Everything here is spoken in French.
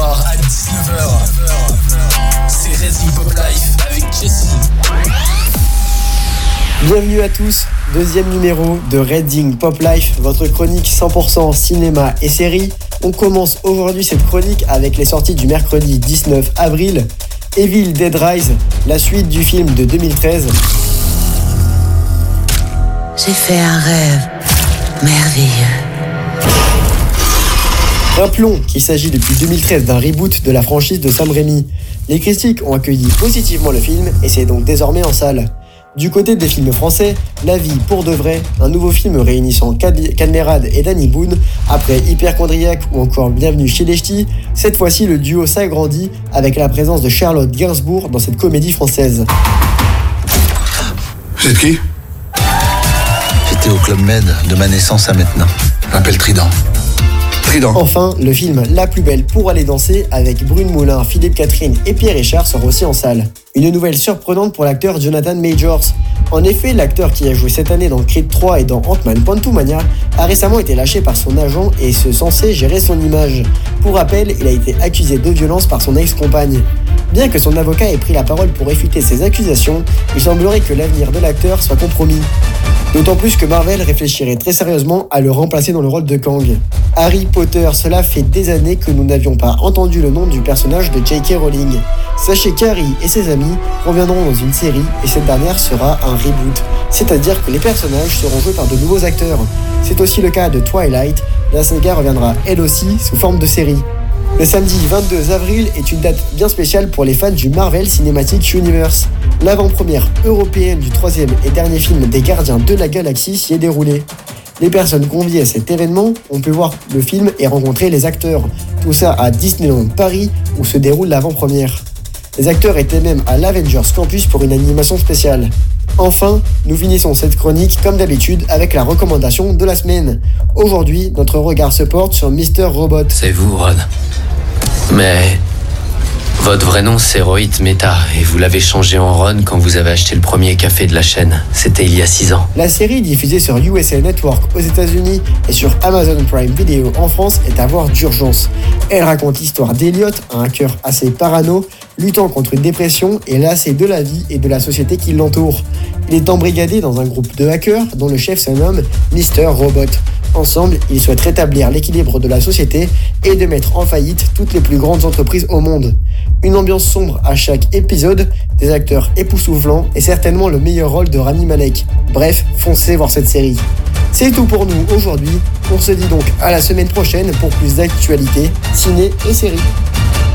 à 19h. C'est Redding Pop Life avec Jesse. Bienvenue à tous, deuxième numéro de Reading Pop Life, votre chronique 100% cinéma et série. On commence aujourd'hui cette chronique avec les sorties du mercredi 19 avril. Evil Dead Rise, la suite du film de 2013. J'ai fait un rêve merveilleux. Rappelons qu'il s'agit depuis 2013 d'un reboot de la franchise de Sam Raimi. Les critiques ont accueilli positivement le film et c'est donc désormais en salle. Du côté des films français, La vie pour de vrai, un nouveau film réunissant Cadmerade et Danny Boone, après Hyperchondriac ou encore Bienvenue chez les Ch'tis, cette fois-ci le duo s'agrandit avec la présence de Charlotte Gainsbourg dans cette comédie française. Vous êtes qui? J'étais au Club Med de ma naissance à maintenant. Je m'appelle Trident. Enfin, le film La plus belle pour aller danser avec Brune Moulin, Philippe Catherine et Pierre Richard sort aussi en salle. Une nouvelle surprenante pour l'acteur Jonathan Majors. En effet, l'acteur qui a joué cette année dans Creed 3 et dans Ant-Man Quantumania a récemment été lâché par son agent et se censé gérer son image. Pour rappel, il a été accusé de violence par son ex-compagne. Bien que son avocat ait pris la parole pour réfuter ces accusations, il semblerait que l'avenir de l'acteur soit compromis. D'autant plus que Marvel réfléchirait très sérieusement à le remplacer dans le rôle de Kang. Harry Potter, cela fait des années que nous n'avions pas entendu le nom du personnage de J.K. Rowling. Sachez qu'Harry et ses amis reviendront dans une série et cette dernière sera un reboot, c'est-à-dire que les personnages seront joués par de nouveaux acteurs. C'est aussi le cas de Twilight, la saga reviendra elle aussi sous forme de série. Le samedi 22 avril est une date bien spéciale pour les fans du Marvel Cinematic Universe. L'avant-première européenne du troisième et dernier film des Gardiens de la Galaxie s'y est déroulée. Les personnes conviées à cet événement ont pu voir le film et rencontrer les acteurs. Tout ça à Disneyland Paris où se déroule l'avant-première. Les acteurs étaient même à l'Avengers Campus pour une animation spéciale. Enfin, nous finissons cette chronique comme d'habitude avec la recommandation de la semaine. Aujourd'hui, notre regard se porte sur Mr. Robot. C'est vous, Ron. Mais votre vrai nom, c'est Rohit Mehta, et vous l'avez changé en Ron quand vous avez acheté le premier café de la chaîne. C'était il y a 6 ans. La série diffusée sur USA Network aux États-Unis et sur Amazon Prime Video en France est à voir d'urgence. Elle raconte l'histoire d'Eliot, un cœur assez parano, luttant contre une dépression et lassé de la vie et de la société qui l'entoure. Il est embrigadé dans un groupe de hackers dont le chef se nomme Mr. Robot. Ensemble, ils souhaitent rétablir l'équilibre de la société et de mettre en faillite toutes les plus grandes entreprises au monde. Une ambiance sombre à chaque épisode, des acteurs époustouflants et certainement le meilleur rôle de Rami Malek. Bref, foncez voir cette série. C'est tout pour nous aujourd'hui. On se dit donc à la semaine prochaine pour plus d'actualités, ciné et séries.